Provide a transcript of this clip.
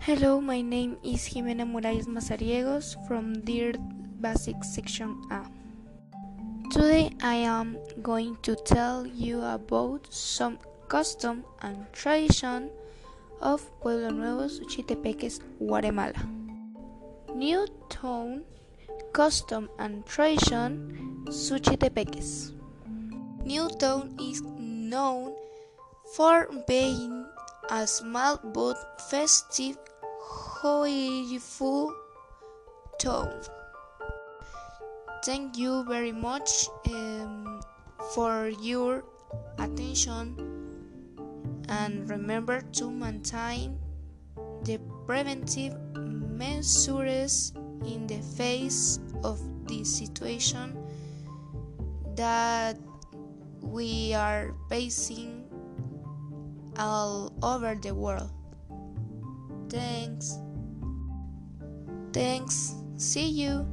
Hello, my name is Jimena Morales Mazariegos from DIRT Basic Section A. Today I am going to tell you about some custom and tradition of Pueblo Nuevo, Suchitepéquez, Guatemala. New town, custom and tradition, Suchitepéquez. New town is known for being a small but festive, joyful tone. Thank you very much um, for your attention and remember to maintain the preventive measures in the face of the situation that we are facing all over the world. Thanks. Thanks. See you.